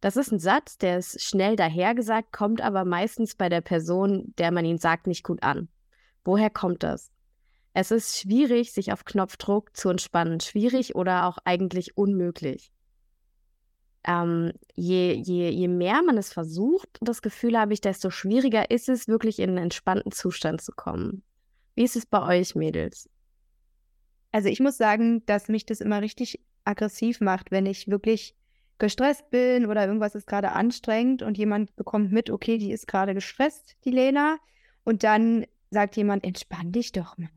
Das ist ein Satz, der ist schnell dahergesagt, kommt aber meistens bei der Person, der man ihn sagt, nicht gut an. Woher kommt das? Es ist schwierig, sich auf Knopfdruck zu entspannen. Schwierig oder auch eigentlich unmöglich. Ähm, je, je, je mehr man es versucht, das Gefühl habe ich, desto schwieriger ist es, wirklich in einen entspannten Zustand zu kommen. Wie ist es bei euch, Mädels? Also ich muss sagen, dass mich das immer richtig aggressiv macht, wenn ich wirklich gestresst bin oder irgendwas ist gerade anstrengend und jemand bekommt mit, okay, die ist gerade gestresst, die Lena. Und dann sagt jemand, entspann dich doch mal.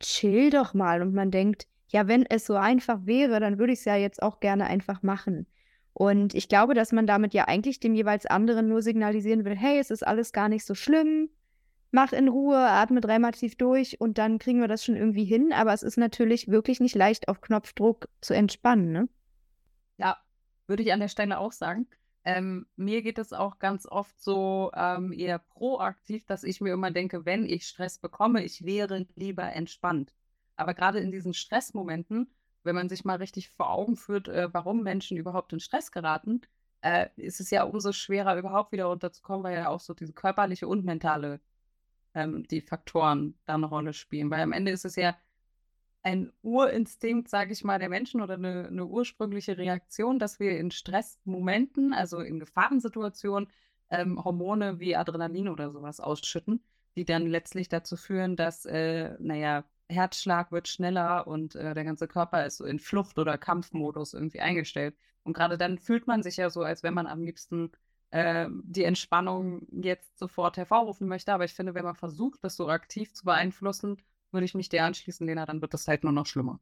Chill doch mal. Und man denkt, ja, wenn es so einfach wäre, dann würde ich es ja jetzt auch gerne einfach machen. Und ich glaube, dass man damit ja eigentlich dem jeweils anderen nur signalisieren will, hey, es ist alles gar nicht so schlimm, mach in Ruhe, atme dreimal tief durch und dann kriegen wir das schon irgendwie hin. Aber es ist natürlich wirklich nicht leicht, auf Knopfdruck zu entspannen, ne? Ja, würde ich an der Stelle auch sagen. Ähm, mir geht es auch ganz oft so ähm, eher proaktiv, dass ich mir immer denke, wenn ich Stress bekomme, ich wäre lieber entspannt. Aber gerade in diesen Stressmomenten, wenn man sich mal richtig vor Augen führt, äh, warum Menschen überhaupt in Stress geraten, äh, ist es ja umso schwerer, überhaupt wieder runterzukommen, weil ja auch so diese körperliche und mentale ähm, die Faktoren da eine Rolle spielen. Weil am Ende ist es ja ein Urinstinkt, sage ich mal, der Menschen oder eine, eine, ursprüngliche Reaktion, dass wir in Stressmomenten, also in Gefahrensituationen, ähm, Hormone wie Adrenalin oder sowas ausschütten, die dann letztlich dazu führen, dass, äh, naja, Herzschlag wird schneller und äh, der ganze Körper ist so in Flucht- oder Kampfmodus irgendwie eingestellt. Und gerade dann fühlt man sich ja so, als wenn man am liebsten äh, die Entspannung jetzt sofort hervorrufen möchte. Aber ich finde, wenn man versucht, das so aktiv zu beeinflussen, würde ich mich dir anschließen, Lena, dann wird das halt nur noch schlimmer.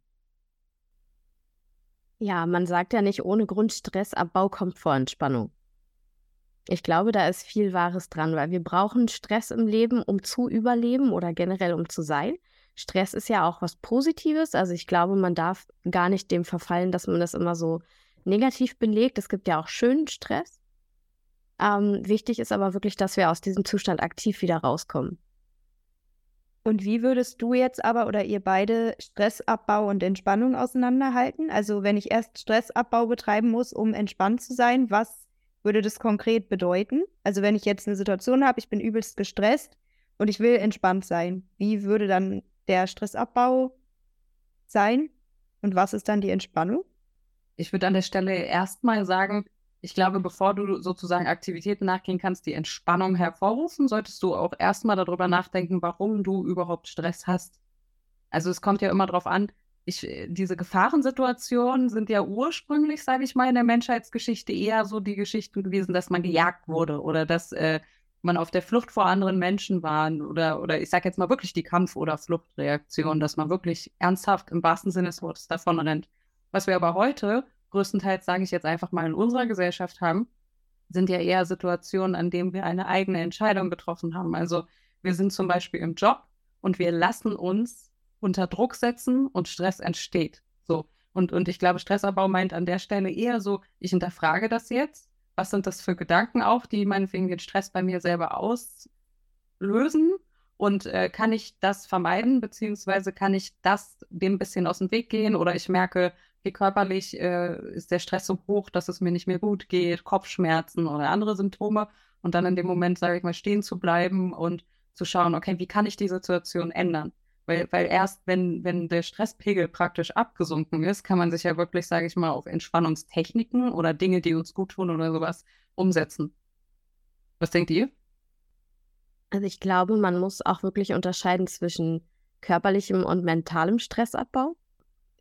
Ja, man sagt ja nicht, ohne Grund Stressabbau kommt vor Entspannung. Ich glaube, da ist viel Wahres dran, weil wir brauchen Stress im Leben, um zu überleben oder generell um zu sein. Stress ist ja auch was Positives. Also ich glaube, man darf gar nicht dem verfallen, dass man das immer so negativ belegt. Es gibt ja auch schönen Stress. Ähm, wichtig ist aber wirklich, dass wir aus diesem Zustand aktiv wieder rauskommen. Und wie würdest du jetzt aber oder ihr beide Stressabbau und Entspannung auseinanderhalten? Also wenn ich erst Stressabbau betreiben muss, um entspannt zu sein, was würde das konkret bedeuten? Also wenn ich jetzt eine Situation habe, ich bin übelst gestresst und ich will entspannt sein, wie würde dann der Stressabbau sein? Und was ist dann die Entspannung? Ich würde an der Stelle erstmal sagen, ich glaube, bevor du sozusagen Aktivitäten nachgehen kannst, die Entspannung hervorrufen, solltest du auch erstmal darüber nachdenken, warum du überhaupt Stress hast. Also es kommt ja immer darauf an, ich, diese Gefahrensituationen sind ja ursprünglich, sage ich mal, in der Menschheitsgeschichte eher so die Geschichten gewesen, dass man gejagt wurde oder dass äh, man auf der Flucht vor anderen Menschen war oder, oder ich sage jetzt mal wirklich die Kampf- oder Fluchtreaktion, dass man wirklich ernsthaft im wahrsten Sinne des Wortes davon rennt. Was wir aber heute größtenteils, sage ich jetzt einfach mal, in unserer Gesellschaft haben, sind ja eher Situationen, an denen wir eine eigene Entscheidung getroffen haben. Also wir sind zum Beispiel im Job und wir lassen uns unter Druck setzen und Stress entsteht. So. Und, und ich glaube, Stressabbau meint an der Stelle eher so, ich hinterfrage das jetzt. Was sind das für Gedanken auch, die meinetwegen den Stress bei mir selber auslösen? Und äh, kann ich das vermeiden, beziehungsweise kann ich das dem ein bisschen aus dem Weg gehen? Oder ich merke, okay, körperlich äh, ist der Stress so hoch, dass es mir nicht mehr gut geht, Kopfschmerzen oder andere Symptome. Und dann in dem Moment, sage ich mal, stehen zu bleiben und zu schauen, okay, wie kann ich die Situation ändern? Weil, weil erst, wenn, wenn der Stresspegel praktisch abgesunken ist, kann man sich ja wirklich, sage ich mal, auf Entspannungstechniken oder Dinge, die uns gut tun oder sowas umsetzen. Was denkt ihr? Also ich glaube, man muss auch wirklich unterscheiden zwischen körperlichem und mentalem Stressabbau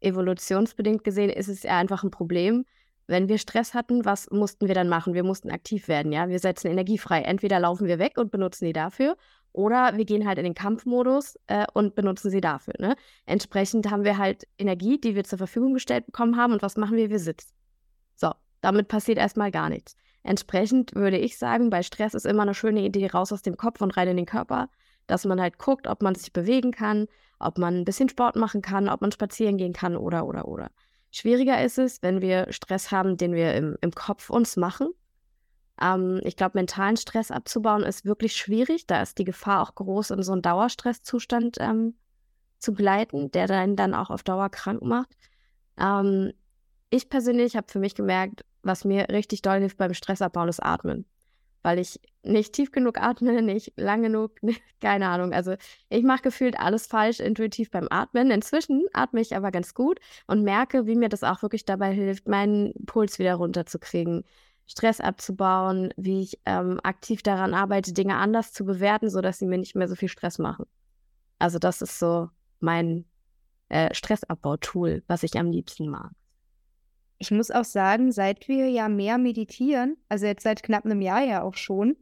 evolutionsbedingt gesehen ist es ja einfach ein Problem. Wenn wir Stress hatten, was mussten wir dann machen? Wir mussten aktiv werden, ja. Wir setzen Energie frei. Entweder laufen wir weg und benutzen die dafür, oder wir gehen halt in den Kampfmodus äh, und benutzen sie dafür. Ne? Entsprechend haben wir halt Energie, die wir zur Verfügung gestellt bekommen haben. Und was machen wir? Wir sitzen. So, damit passiert erstmal gar nichts. Entsprechend würde ich sagen, bei Stress ist immer eine schöne Idee raus aus dem Kopf und rein in den Körper, dass man halt guckt, ob man sich bewegen kann, ob man ein bisschen Sport machen kann, ob man spazieren gehen kann oder, oder, oder. Schwieriger ist es, wenn wir Stress haben, den wir im, im Kopf uns machen. Ähm, ich glaube, mentalen Stress abzubauen ist wirklich schwierig. Da ist die Gefahr auch groß, in so einen Dauerstresszustand ähm, zu gleiten, der dann, dann auch auf Dauer krank macht. Ähm, ich persönlich habe für mich gemerkt, was mir richtig doll hilft beim Stressabbauen, ist Atmen. Weil ich nicht tief genug atme, nicht lang genug, keine Ahnung. Also ich mache gefühlt alles falsch intuitiv beim Atmen. Inzwischen atme ich aber ganz gut und merke, wie mir das auch wirklich dabei hilft, meinen Puls wieder runterzukriegen, Stress abzubauen, wie ich ähm, aktiv daran arbeite, Dinge anders zu bewerten, sodass sie mir nicht mehr so viel Stress machen. Also das ist so mein äh, Stressabbau-Tool, was ich am liebsten mag. Ich muss auch sagen, seit wir ja mehr meditieren, also jetzt seit knapp einem Jahr ja auch schon,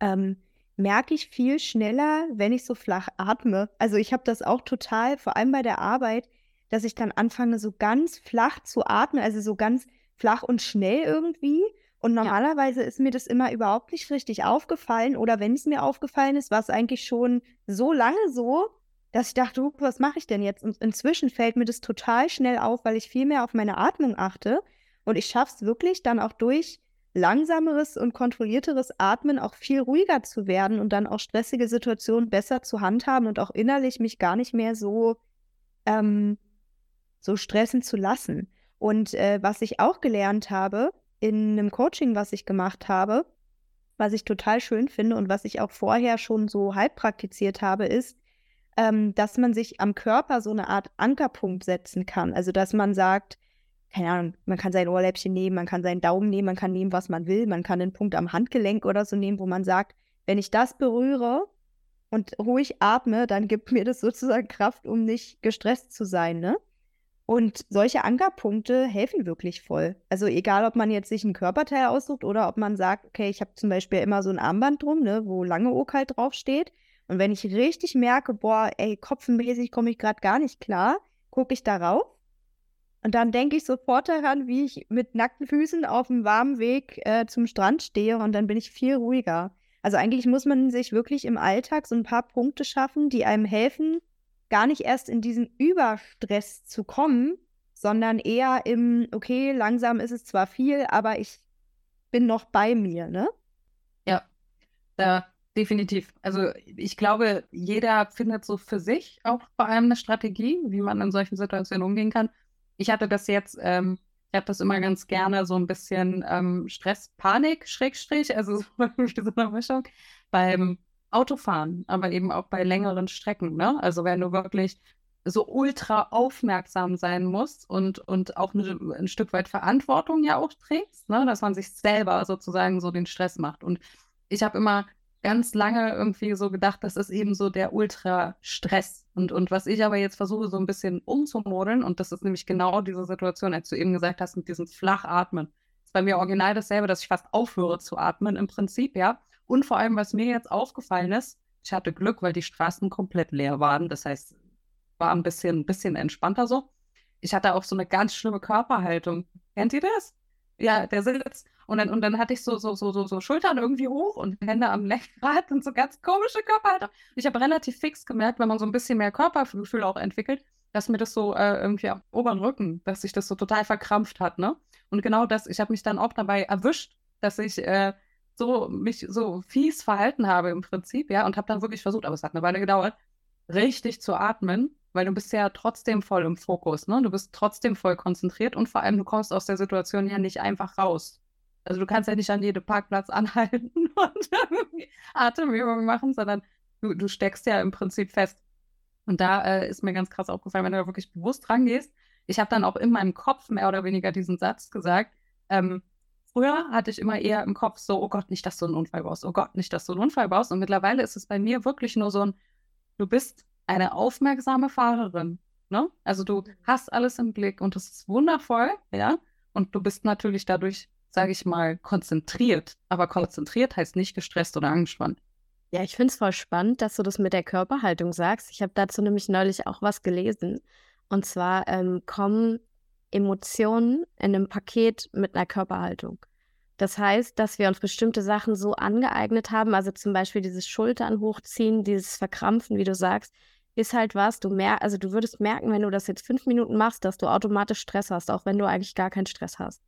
ähm, merke ich viel schneller, wenn ich so flach atme. Also ich habe das auch total, vor allem bei der Arbeit, dass ich dann anfange, so ganz flach zu atmen, also so ganz flach und schnell irgendwie. Und normalerweise ja. ist mir das immer überhaupt nicht richtig aufgefallen. Oder wenn es mir aufgefallen ist, war es eigentlich schon so lange so, dass ich dachte, uh, was mache ich denn jetzt? Und inzwischen fällt mir das total schnell auf, weil ich viel mehr auf meine Atmung achte. Und ich schaffe es wirklich dann auch durch langsameres und kontrollierteres Atmen auch viel ruhiger zu werden und dann auch stressige Situationen besser zu handhaben und auch innerlich mich gar nicht mehr so, ähm, so stressen zu lassen. Und äh, was ich auch gelernt habe in einem Coaching, was ich gemacht habe, was ich total schön finde und was ich auch vorher schon so halb praktiziert habe, ist, ähm, dass man sich am Körper so eine Art Ankerpunkt setzen kann. Also, dass man sagt, keine Ahnung, man kann sein Ohrläppchen nehmen, man kann seinen Daumen nehmen, man kann nehmen, was man will, man kann einen Punkt am Handgelenk oder so nehmen, wo man sagt, wenn ich das berühre und ruhig atme, dann gibt mir das sozusagen Kraft, um nicht gestresst zu sein, ne? Und solche Ankerpunkte helfen wirklich voll. Also egal, ob man jetzt sich einen Körperteil aussucht oder ob man sagt, okay, ich habe zum Beispiel immer so ein Armband drum, ne, wo lange OK draufsteht. Und wenn ich richtig merke, boah, ey, kopfmäßig komme ich gerade gar nicht klar, gucke ich darauf. Und dann denke ich sofort daran, wie ich mit nackten Füßen auf dem warmen Weg äh, zum Strand stehe und dann bin ich viel ruhiger. Also eigentlich muss man sich wirklich im Alltag so ein paar Punkte schaffen, die einem helfen, gar nicht erst in diesen Überstress zu kommen, sondern eher im, okay, langsam ist es zwar viel, aber ich bin noch bei mir, ne? Ja, da Definitiv. Also ich glaube, jeder findet so für sich auch vor allem eine Strategie, wie man in solchen Situationen umgehen kann. Ich hatte das jetzt, ähm, ich habe das immer ganz gerne so ein bisschen ähm, Stress, Panik, Schrägstrich, also so eine Mischung beim Autofahren, aber eben auch bei längeren Strecken. Ne? Also wenn du wirklich so ultra aufmerksam sein musst und, und auch eine, ein Stück weit Verantwortung ja auch trägst, ne? dass man sich selber sozusagen so den Stress macht. Und ich habe immer ganz lange irgendwie so gedacht, das ist eben so der Ultra-Stress. Und, und was ich aber jetzt versuche, so ein bisschen umzumodeln, und das ist nämlich genau diese Situation, als du eben gesagt hast, mit diesem Flachatmen. Ist bei mir original dasselbe, dass ich fast aufhöre zu atmen im Prinzip, ja. Und vor allem, was mir jetzt aufgefallen ist, ich hatte Glück, weil die Straßen komplett leer waren. Das heißt, war ein bisschen, ein bisschen entspannter so. Ich hatte auch so eine ganz schlimme Körperhaltung. Kennt ihr das? Ja, der Sitz. Und dann, und dann hatte ich so, so, so, so, so Schultern irgendwie hoch und Hände am Lenkrad und so ganz komische Körperhaltung. Ich habe relativ fix gemerkt, wenn man so ein bisschen mehr Körpergefühl auch entwickelt, dass mir das so äh, irgendwie am oberen Rücken, dass sich das so total verkrampft hat, ne? Und genau das, ich habe mich dann auch dabei erwischt, dass ich äh, so mich so fies verhalten habe im Prinzip, ja, und habe dann wirklich versucht, aber es hat eine Weile gedauert, richtig zu atmen, weil du bist ja trotzdem voll im Fokus, ne? Du bist trotzdem voll konzentriert und vor allem du kommst aus der Situation ja nicht einfach raus. Also du kannst ja nicht an jedem Parkplatz anhalten und Atemübungen machen, sondern du, du steckst ja im Prinzip fest. Und da äh, ist mir ganz krass aufgefallen, wenn du da wirklich bewusst rangehst. Ich habe dann auch in meinem Kopf mehr oder weniger diesen Satz gesagt. Ähm, früher hatte ich immer eher im Kopf so, oh Gott, nicht, dass du einen Unfall baust, oh Gott, nicht, dass du einen Unfall baust. Und mittlerweile ist es bei mir wirklich nur so ein, du bist eine aufmerksame Fahrerin. Ne? Also du hast alles im Blick und das ist wundervoll, ja. Und du bist natürlich dadurch sage ich mal, konzentriert. Aber konzentriert heißt nicht gestresst oder angespannt. Ja, ich finde es voll spannend, dass du das mit der Körperhaltung sagst. Ich habe dazu nämlich neulich auch was gelesen. Und zwar ähm, kommen Emotionen in einem Paket mit einer Körperhaltung. Das heißt, dass wir uns bestimmte Sachen so angeeignet haben, also zum Beispiel dieses Schultern hochziehen, dieses Verkrampfen, wie du sagst, ist halt was, du mer also du würdest merken, wenn du das jetzt fünf Minuten machst, dass du automatisch Stress hast, auch wenn du eigentlich gar keinen Stress hast.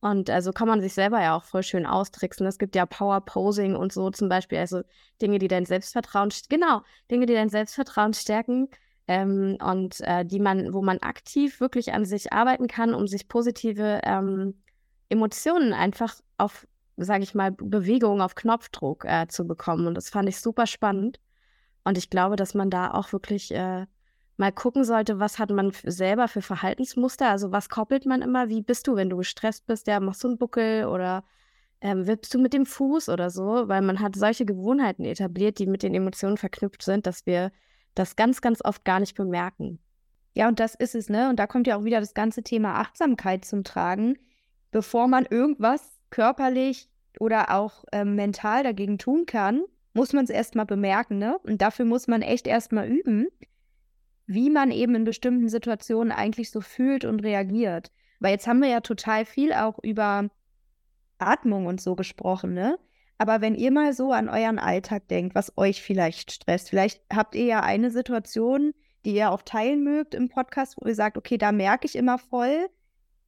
Und also kann man sich selber ja auch voll schön austricksen. Es gibt ja Power Posing und so zum Beispiel, also Dinge, die dein Selbstvertrauen, genau, Dinge, die dein Selbstvertrauen stärken ähm, und äh, die man, wo man aktiv wirklich an sich arbeiten kann, um sich positive ähm, Emotionen einfach auf, sage ich mal, Bewegung auf Knopfdruck äh, zu bekommen. Und das fand ich super spannend. Und ich glaube, dass man da auch wirklich äh, mal gucken sollte, was hat man selber für Verhaltensmuster? Also was koppelt man immer? Wie bist du, wenn du gestresst bist? Ja, machst du einen Buckel oder ähm, wippst du mit dem Fuß oder so? Weil man hat solche Gewohnheiten etabliert, die mit den Emotionen verknüpft sind, dass wir das ganz, ganz oft gar nicht bemerken. Ja, und das ist es, ne? Und da kommt ja auch wieder das ganze Thema Achtsamkeit zum Tragen. Bevor man irgendwas körperlich oder auch ähm, mental dagegen tun kann, muss man es erstmal bemerken, ne? Und dafür muss man echt erstmal üben, wie man eben in bestimmten Situationen eigentlich so fühlt und reagiert. Weil jetzt haben wir ja total viel auch über Atmung und so gesprochen, ne? Aber wenn ihr mal so an euren Alltag denkt, was euch vielleicht stresst, vielleicht habt ihr ja eine Situation, die ihr auch teilen mögt im Podcast, wo ihr sagt, okay, da merke ich immer voll,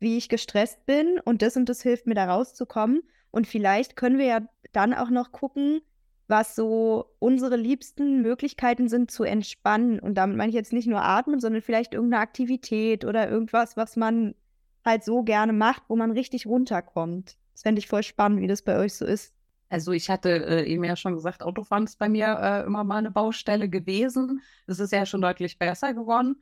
wie ich gestresst bin und das und das hilft mir da rauszukommen. Und vielleicht können wir ja dann auch noch gucken, was so unsere liebsten Möglichkeiten sind zu entspannen. Und damit meine ich jetzt nicht nur atmen, sondern vielleicht irgendeine Aktivität oder irgendwas, was man halt so gerne macht, wo man richtig runterkommt. Das fände ich voll spannend, wie das bei euch so ist. Also ich hatte äh, eben ja schon gesagt, Autofahren ist bei mir äh, immer mal eine Baustelle gewesen. Es ist ja schon deutlich besser geworden.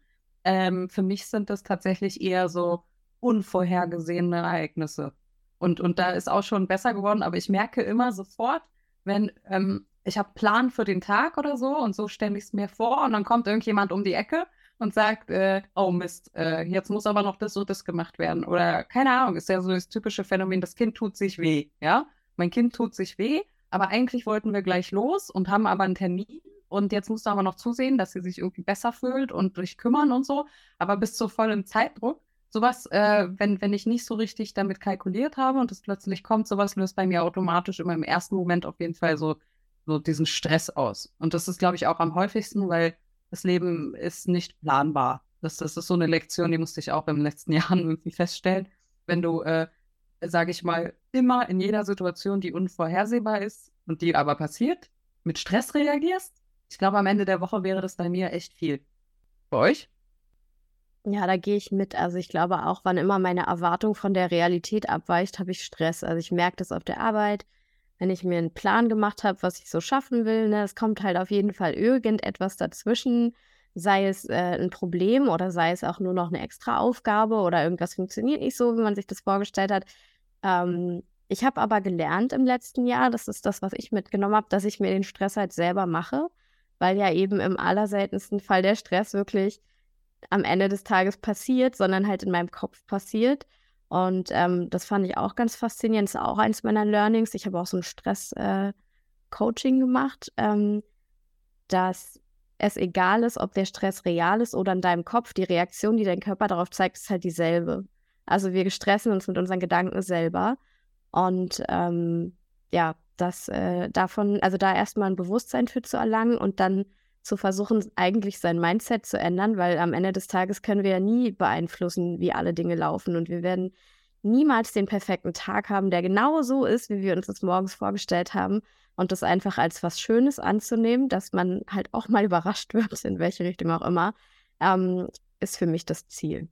Ähm, für mich sind das tatsächlich eher so unvorhergesehene Ereignisse. Und, und da ist auch schon besser geworden, aber ich merke immer sofort, wenn ähm, ich habe Plan für den Tag oder so und so stelle ich es mir vor und dann kommt irgendjemand um die Ecke und sagt, äh, oh Mist, äh, jetzt muss aber noch das und das gemacht werden. Oder keine Ahnung, ist ja so das typische Phänomen, das Kind tut sich weh, ja. Mein Kind tut sich weh, aber eigentlich wollten wir gleich los und haben aber einen Termin und jetzt musst du aber noch zusehen, dass sie sich irgendwie besser fühlt und sich kümmern und so, aber bis zu vollem Zeitdruck sowas, äh, wenn, wenn ich nicht so richtig damit kalkuliert habe und es plötzlich kommt, sowas löst bei mir automatisch immer im ersten Moment auf jeden Fall so, so diesen Stress aus. Und das ist, glaube ich, auch am häufigsten, weil das Leben ist nicht planbar. Das, das ist so eine Lektion, die musste ich auch in den letzten Jahren irgendwie feststellen. Wenn du, äh, sage ich mal, immer in jeder Situation, die unvorhersehbar ist und die aber passiert, mit Stress reagierst, ich glaube, am Ende der Woche wäre das bei mir echt viel. Bei euch? Ja, da gehe ich mit. Also ich glaube auch, wann immer meine Erwartung von der Realität abweicht, habe ich Stress. Also ich merke das auf der Arbeit, wenn ich mir einen Plan gemacht habe, was ich so schaffen will. Ne? Es kommt halt auf jeden Fall irgendetwas dazwischen, sei es äh, ein Problem oder sei es auch nur noch eine extra Aufgabe oder irgendwas funktioniert nicht so, wie man sich das vorgestellt hat. Ähm, ich habe aber gelernt im letzten Jahr, das ist das, was ich mitgenommen habe, dass ich mir den Stress halt selber mache, weil ja eben im allerseltensten Fall der Stress wirklich am Ende des Tages passiert, sondern halt in meinem Kopf passiert. Und ähm, das fand ich auch ganz faszinierend. Das ist auch eins meiner Learnings. Ich habe auch so ein Stress-Coaching äh, gemacht, ähm, dass es egal ist, ob der Stress real ist oder in deinem Kopf. Die Reaktion, die dein Körper darauf zeigt, ist halt dieselbe. Also wir stressen uns mit unseren Gedanken selber. Und ähm, ja, das äh, davon, also da erstmal ein Bewusstsein für zu erlangen und dann zu versuchen, eigentlich sein Mindset zu ändern, weil am Ende des Tages können wir ja nie beeinflussen, wie alle Dinge laufen und wir werden niemals den perfekten Tag haben, der genau so ist, wie wir uns das morgens vorgestellt haben und das einfach als was Schönes anzunehmen, dass man halt auch mal überrascht wird, in welche Richtung auch immer, ähm, ist für mich das Ziel.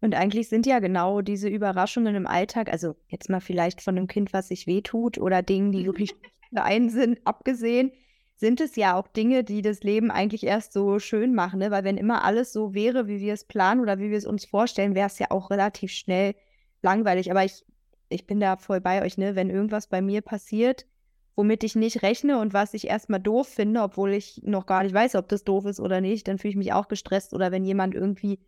Und eigentlich sind ja genau diese Überraschungen im Alltag, also jetzt mal vielleicht von einem Kind, was sich wehtut oder Dingen, die wirklich für einen sind, abgesehen, sind es ja auch Dinge, die das Leben eigentlich erst so schön machen, ne? Weil wenn immer alles so wäre, wie wir es planen oder wie wir es uns vorstellen, wäre es ja auch relativ schnell langweilig. Aber ich, ich bin da voll bei euch, ne? Wenn irgendwas bei mir passiert, womit ich nicht rechne und was ich erstmal doof finde, obwohl ich noch gar nicht weiß, ob das doof ist oder nicht, dann fühle ich mich auch gestresst. Oder wenn jemand irgendwie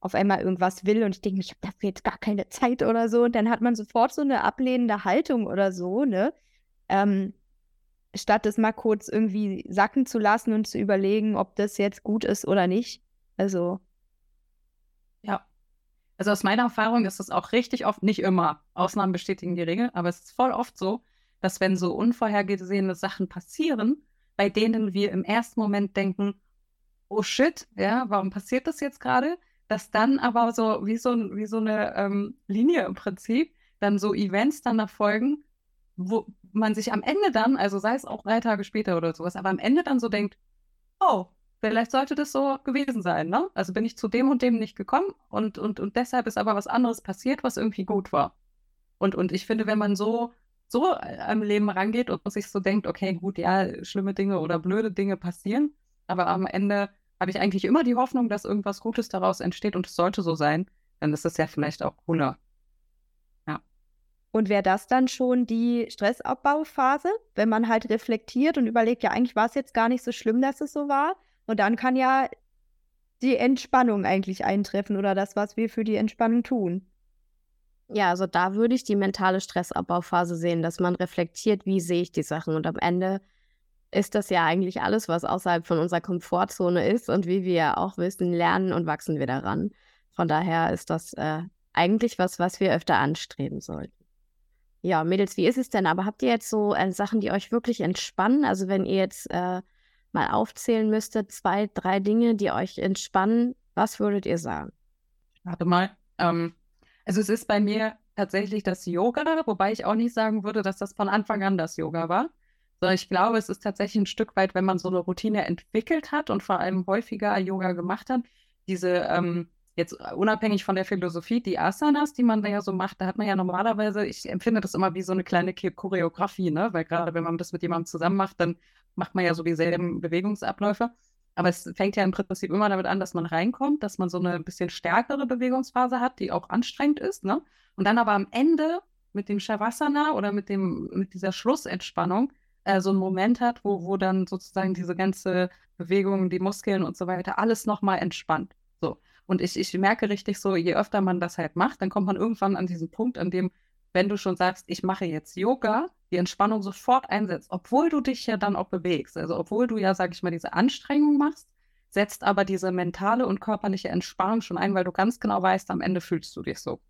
auf einmal irgendwas will und ich denke, ich habe dafür jetzt gar keine Zeit oder so, und dann hat man sofort so eine ablehnende Haltung oder so, ne? Ähm, statt es mal kurz irgendwie sacken zu lassen und zu überlegen, ob das jetzt gut ist oder nicht. Also. Ja. Also aus meiner Erfahrung ist es auch richtig oft, nicht immer, Ausnahmen bestätigen die Regel, aber es ist voll oft so, dass wenn so unvorhergesehene Sachen passieren, bei denen wir im ersten Moment denken, oh shit, ja, warum passiert das jetzt gerade? Dass dann aber so wie so, wie so eine ähm, Linie im Prinzip, dann so Events dann erfolgen, wo man sich am Ende dann, also sei es auch drei Tage später oder sowas, aber am Ende dann so denkt, oh, vielleicht sollte das so gewesen sein, ne? Also bin ich zu dem und dem nicht gekommen und, und, und deshalb ist aber was anderes passiert, was irgendwie gut war. Und, und ich finde, wenn man so, so am Leben rangeht und sich so denkt, okay, gut, ja, schlimme Dinge oder blöde Dinge passieren, aber am Ende habe ich eigentlich immer die Hoffnung, dass irgendwas Gutes daraus entsteht und es sollte so sein, dann ist es ja vielleicht auch cooler. Und wäre das dann schon die Stressabbauphase, wenn man halt reflektiert und überlegt, ja, eigentlich war es jetzt gar nicht so schlimm, dass es so war? Und dann kann ja die Entspannung eigentlich eintreffen oder das, was wir für die Entspannung tun. Ja, also da würde ich die mentale Stressabbauphase sehen, dass man reflektiert, wie sehe ich die Sachen und am Ende ist das ja eigentlich alles, was außerhalb von unserer Komfortzone ist. Und wie wir ja auch wissen, lernen und wachsen wir daran. Von daher ist das äh, eigentlich was, was wir öfter anstreben sollten. Ja, Mädels, wie ist es denn? Aber habt ihr jetzt so äh, Sachen, die euch wirklich entspannen? Also wenn ihr jetzt äh, mal aufzählen müsstet, zwei, drei Dinge, die euch entspannen, was würdet ihr sagen? Warte mal. Ähm, also es ist bei mir tatsächlich das Yoga, wobei ich auch nicht sagen würde, dass das von Anfang an das Yoga war sondern ich glaube, es ist tatsächlich ein Stück weit, wenn man so eine Routine entwickelt hat und vor allem häufiger Yoga gemacht hat, diese ähm, jetzt unabhängig von der Philosophie, die Asanas, die man da ja so macht, da hat man ja normalerweise, ich empfinde das immer wie so eine kleine Choreografie, ne? Weil gerade wenn man das mit jemandem zusammen macht, dann macht man ja so dieselben Bewegungsabläufe. Aber es fängt ja im Prinzip immer damit an, dass man reinkommt, dass man so eine bisschen stärkere Bewegungsphase hat, die auch anstrengend ist, ne? Und dann aber am Ende mit dem Shavasana oder mit dem, mit dieser Schlussentspannung äh, so einen Moment hat, wo, wo dann sozusagen diese ganze Bewegung, die Muskeln und so weiter, alles nochmal entspannt. So. Und ich, ich merke richtig so, je öfter man das halt macht, dann kommt man irgendwann an diesen Punkt, an dem, wenn du schon sagst, ich mache jetzt Yoga, die Entspannung sofort einsetzt, obwohl du dich ja dann auch bewegst. Also obwohl du ja, sag ich mal, diese Anstrengung machst, setzt aber diese mentale und körperliche Entspannung schon ein, weil du ganz genau weißt, am Ende fühlst du dich so.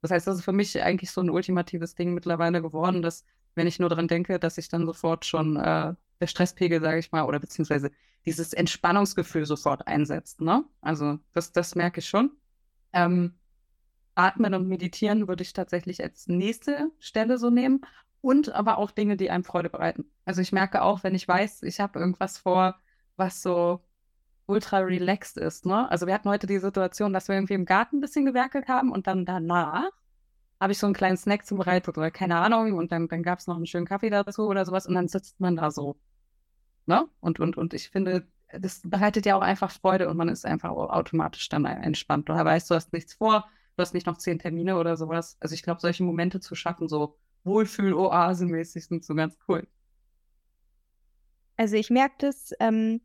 Das heißt, das ist für mich eigentlich so ein ultimatives Ding mittlerweile geworden, dass wenn ich nur daran denke, dass ich dann sofort schon äh, der Stresspegel, sage ich mal, oder beziehungsweise dieses Entspannungsgefühl sofort einsetzt. Ne? Also das, das merke ich schon. Ähm, Atmen und Meditieren würde ich tatsächlich als nächste Stelle so nehmen. Und aber auch Dinge, die einem Freude bereiten. Also ich merke auch, wenn ich weiß, ich habe irgendwas vor, was so ultra relaxed ist. Ne? Also wir hatten heute die Situation, dass wir irgendwie im Garten ein bisschen gewerkelt haben und dann danach habe ich so einen kleinen Snack zubereitet oder keine Ahnung und dann, dann gab es noch einen schönen Kaffee dazu oder sowas und dann sitzt man da so. Ne? Und, und, und ich finde, das bereitet ja auch einfach Freude und man ist einfach automatisch dann entspannt. Du weißt, du hast nichts vor, du hast nicht noch zehn Termine oder sowas. Also ich glaube, solche Momente zu schaffen, so Wohlfühl-Oasen-mäßig sind so ganz cool. Also ich merke das ähm,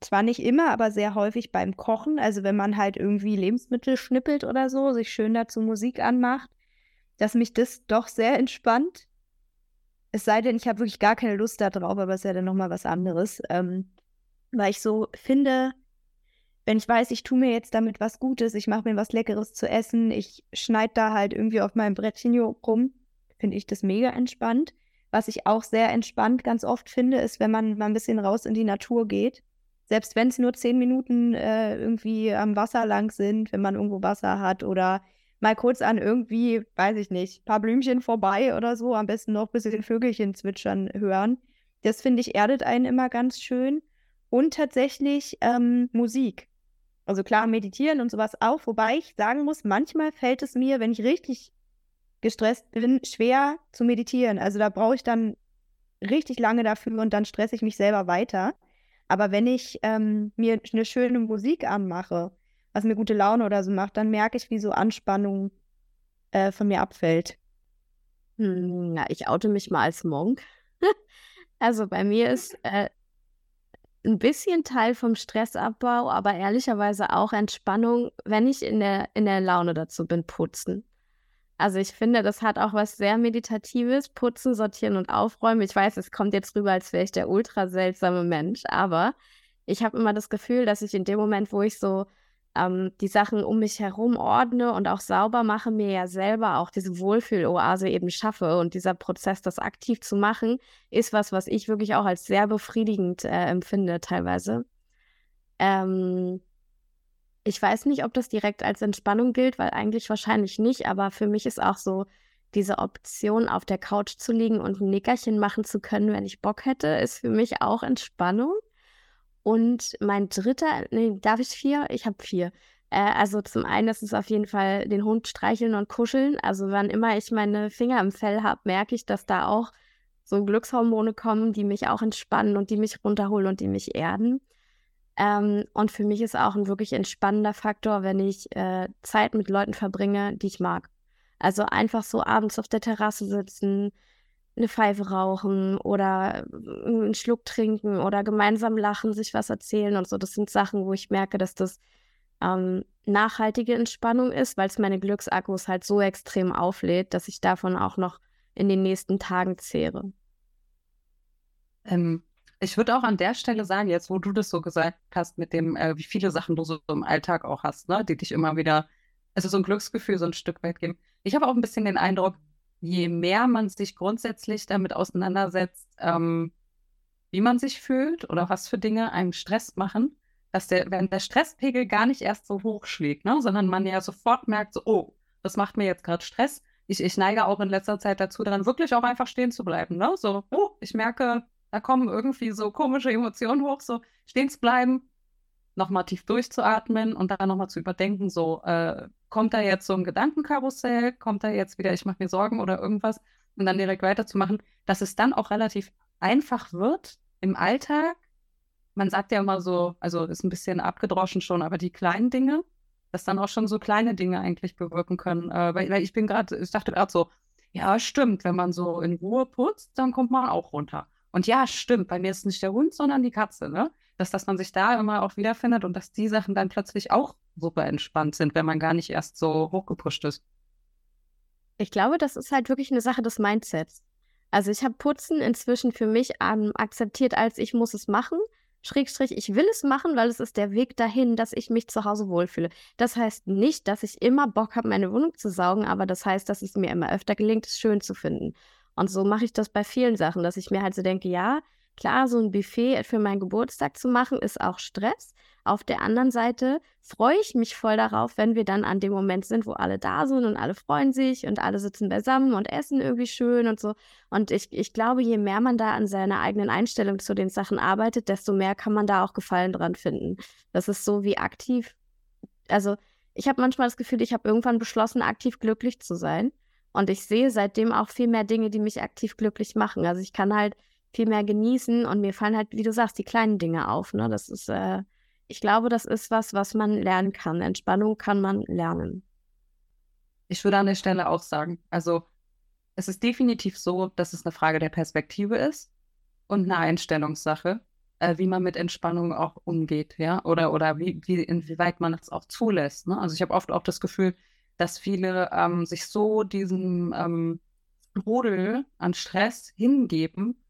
zwar nicht immer, aber sehr häufig beim Kochen. Also wenn man halt irgendwie Lebensmittel schnippelt oder so, sich schön dazu Musik anmacht dass mich das doch sehr entspannt. Es sei denn, ich habe wirklich gar keine Lust darauf, aber es ist ja dann nochmal was anderes. Ähm, weil ich so finde, wenn ich weiß, ich tue mir jetzt damit was Gutes, ich mache mir was Leckeres zu essen, ich schneide da halt irgendwie auf meinem Brettchen rum, finde ich das mega entspannt. Was ich auch sehr entspannt ganz oft finde, ist, wenn man mal ein bisschen raus in die Natur geht. Selbst wenn es nur zehn Minuten äh, irgendwie am Wasser lang sind, wenn man irgendwo Wasser hat oder mal kurz an irgendwie, weiß ich nicht, paar Blümchen vorbei oder so, am besten noch ein bisschen Vögelchen zwitschern hören. Das finde ich erdet einen immer ganz schön. Und tatsächlich ähm, Musik. Also klar, meditieren und sowas auch, wobei ich sagen muss, manchmal fällt es mir, wenn ich richtig gestresst bin, schwer zu meditieren. Also da brauche ich dann richtig lange dafür und dann stresse ich mich selber weiter. Aber wenn ich ähm, mir eine schöne Musik anmache, was mir gute Laune oder so macht, dann merke ich, wie so Anspannung äh, von mir abfällt. Hm, ja, ich oute mich mal als Monk. also bei mir ist äh, ein bisschen Teil vom Stressabbau, aber ehrlicherweise auch Entspannung, wenn ich in der, in der Laune dazu bin, putzen. Also ich finde, das hat auch was sehr Meditatives, putzen, sortieren und aufräumen. Ich weiß, es kommt jetzt rüber, als wäre ich der ultra seltsame Mensch, aber ich habe immer das Gefühl, dass ich in dem Moment, wo ich so ähm, die Sachen um mich herum ordne und auch sauber mache, mir ja selber auch diese Wohlfühloase eben schaffe. Und dieser Prozess, das aktiv zu machen, ist was, was ich wirklich auch als sehr befriedigend äh, empfinde teilweise. Ähm, ich weiß nicht, ob das direkt als Entspannung gilt, weil eigentlich wahrscheinlich nicht, aber für mich ist auch so diese Option, auf der Couch zu liegen und ein Nickerchen machen zu können, wenn ich Bock hätte, ist für mich auch Entspannung. Und mein dritter, nee, darf ich vier? Ich habe vier. Äh, also zum einen ist es auf jeden Fall den Hund streicheln und kuscheln. Also wann immer ich meine Finger im Fell habe, merke ich, dass da auch so Glückshormone kommen, die mich auch entspannen und die mich runterholen und die mich erden. Ähm, und für mich ist auch ein wirklich entspannender Faktor, wenn ich äh, Zeit mit Leuten verbringe, die ich mag. Also einfach so abends auf der Terrasse sitzen, eine Pfeife rauchen oder einen Schluck trinken oder gemeinsam lachen, sich was erzählen und so. Das sind Sachen, wo ich merke, dass das ähm, nachhaltige Entspannung ist, weil es meine Glücksakkus halt so extrem auflädt, dass ich davon auch noch in den nächsten Tagen zehre. Ähm, ich würde auch an der Stelle sagen, jetzt wo du das so gesagt hast, mit dem, äh, wie viele Sachen du so im Alltag auch hast, ne, die dich immer wieder, also so ein Glücksgefühl so ein Stück weit geben. Ich habe auch ein bisschen den Eindruck, je mehr man sich grundsätzlich damit auseinandersetzt, ähm, wie man sich fühlt oder was für Dinge einem Stress machen, dass der, wenn der Stresspegel gar nicht erst so hoch schlägt, ne, sondern man ja sofort merkt, so, oh, das macht mir jetzt gerade Stress. Ich, ich neige auch in letzter Zeit dazu, dann wirklich auch einfach stehen zu bleiben. Ne? So, oh, ich merke, da kommen irgendwie so komische Emotionen hoch, so stehen zu bleiben, nochmal tief durchzuatmen und dann nochmal zu überdenken, so, äh, kommt da jetzt so ein Gedankenkarussell, kommt da jetzt wieder, ich mache mir Sorgen oder irgendwas und dann direkt weiterzumachen, dass es dann auch relativ einfach wird im Alltag. Man sagt ja immer so, also ist ein bisschen abgedroschen schon, aber die kleinen Dinge, dass dann auch schon so kleine Dinge eigentlich bewirken können. Äh, weil, weil ich bin gerade, ich dachte gerade so, ja, stimmt, wenn man so in Ruhe putzt, dann kommt man auch runter. Und ja, stimmt, bei mir ist nicht der Hund, sondern die Katze, ne? Dass, dass man sich da immer auch wiederfindet und dass die Sachen dann plötzlich auch super entspannt sind, wenn man gar nicht erst so hochgepusht ist. Ich glaube, das ist halt wirklich eine Sache des Mindsets. Also ich habe Putzen inzwischen für mich ähm, akzeptiert als ich muss es machen. Schrägstrich, ich will es machen, weil es ist der Weg dahin, dass ich mich zu Hause wohlfühle. Das heißt nicht, dass ich immer Bock habe, meine Wohnung zu saugen, aber das heißt, dass es mir immer öfter gelingt, es schön zu finden. Und so mache ich das bei vielen Sachen, dass ich mir halt so denke, ja, klar, so ein Buffet für meinen Geburtstag zu machen, ist auch Stress. Auf der anderen Seite freue ich mich voll darauf, wenn wir dann an dem Moment sind, wo alle da sind und alle freuen sich und alle sitzen beisammen und essen irgendwie schön und so. Und ich, ich glaube, je mehr man da an seiner eigenen Einstellung zu den Sachen arbeitet, desto mehr kann man da auch Gefallen dran finden. Das ist so wie aktiv. Also ich habe manchmal das Gefühl, ich habe irgendwann beschlossen, aktiv glücklich zu sein. Und ich sehe seitdem auch viel mehr Dinge, die mich aktiv glücklich machen. Also ich kann halt viel mehr genießen und mir fallen halt, wie du sagst, die kleinen Dinge auf. Ne? Das ist, äh, ich glaube, das ist was, was man lernen kann. Entspannung kann man lernen. Ich würde an der Stelle auch sagen, also es ist definitiv so, dass es eine Frage der Perspektive ist und eine Einstellungssache, äh, wie man mit Entspannung auch umgeht, ja, oder, oder wie, wie, inwieweit man es auch zulässt. Ne? Also ich habe oft auch das Gefühl, dass viele ähm, sich so diesem ähm, Rudel an Stress hingeben,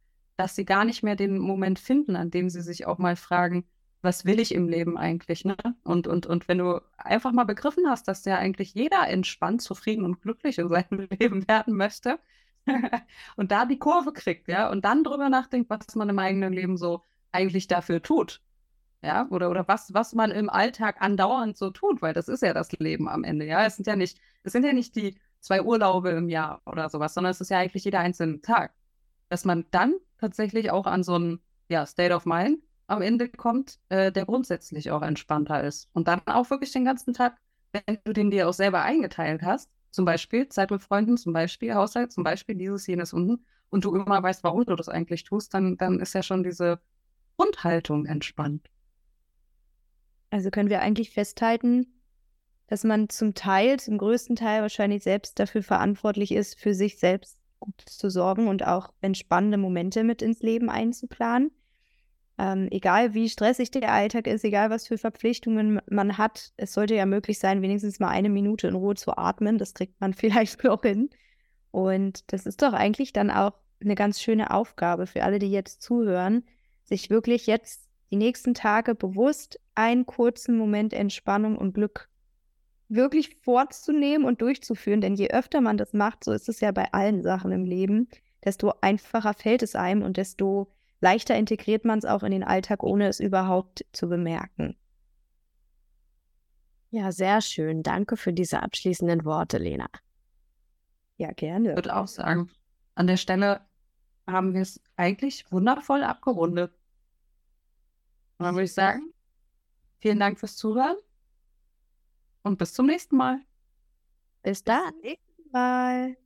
dass sie gar nicht mehr den Moment finden, an dem sie sich auch mal fragen, was will ich im Leben eigentlich? Ne? Und, und, und wenn du einfach mal begriffen hast, dass ja eigentlich jeder entspannt, zufrieden und glücklich in seinem Leben werden möchte und da die Kurve kriegt, ja, und dann drüber nachdenkt, was man im eigenen Leben so eigentlich dafür tut, ja, oder, oder was, was man im Alltag andauernd so tut, weil das ist ja das Leben am Ende, ja. Es sind ja nicht, es sind ja nicht die zwei Urlaube im Jahr oder sowas, sondern es ist ja eigentlich jeder einzelne Tag. Dass man dann tatsächlich auch an so ein ja, State of Mind am Ende kommt, äh, der grundsätzlich auch entspannter ist. Und dann auch wirklich den ganzen Tag, wenn du den dir auch selber eingeteilt hast, zum Beispiel Zeit mit Freunden, zum Beispiel Haushalt, zum Beispiel dieses, jenes unten, und du immer weißt, warum du das eigentlich tust, dann, dann ist ja schon diese Grundhaltung entspannt. Also können wir eigentlich festhalten, dass man zum Teil, zum größten Teil wahrscheinlich selbst dafür verantwortlich ist, für sich selbst gut zu sorgen und auch entspannende Momente mit ins Leben einzuplanen. Ähm, egal wie stressig der Alltag ist, egal was für Verpflichtungen man hat, es sollte ja möglich sein, wenigstens mal eine Minute in Ruhe zu atmen. Das kriegt man vielleicht auch hin. Und das ist doch eigentlich dann auch eine ganz schöne Aufgabe für alle, die jetzt zuhören, sich wirklich jetzt die nächsten Tage bewusst einen kurzen Moment Entspannung und Glück wirklich vorzunehmen und durchzuführen. Denn je öfter man das macht, so ist es ja bei allen Sachen im Leben, desto einfacher fällt es einem und desto leichter integriert man es auch in den Alltag, ohne es überhaupt zu bemerken. Ja, sehr schön. Danke für diese abschließenden Worte, Lena. Ja, gerne. Ich würde auch sagen, an der Stelle haben wir es eigentlich wundervoll abgerundet. Und dann würde ich sagen, vielen Dank fürs Zuhören und bis zum nächsten Mal. Bis dann. Bis zum nächsten Mal.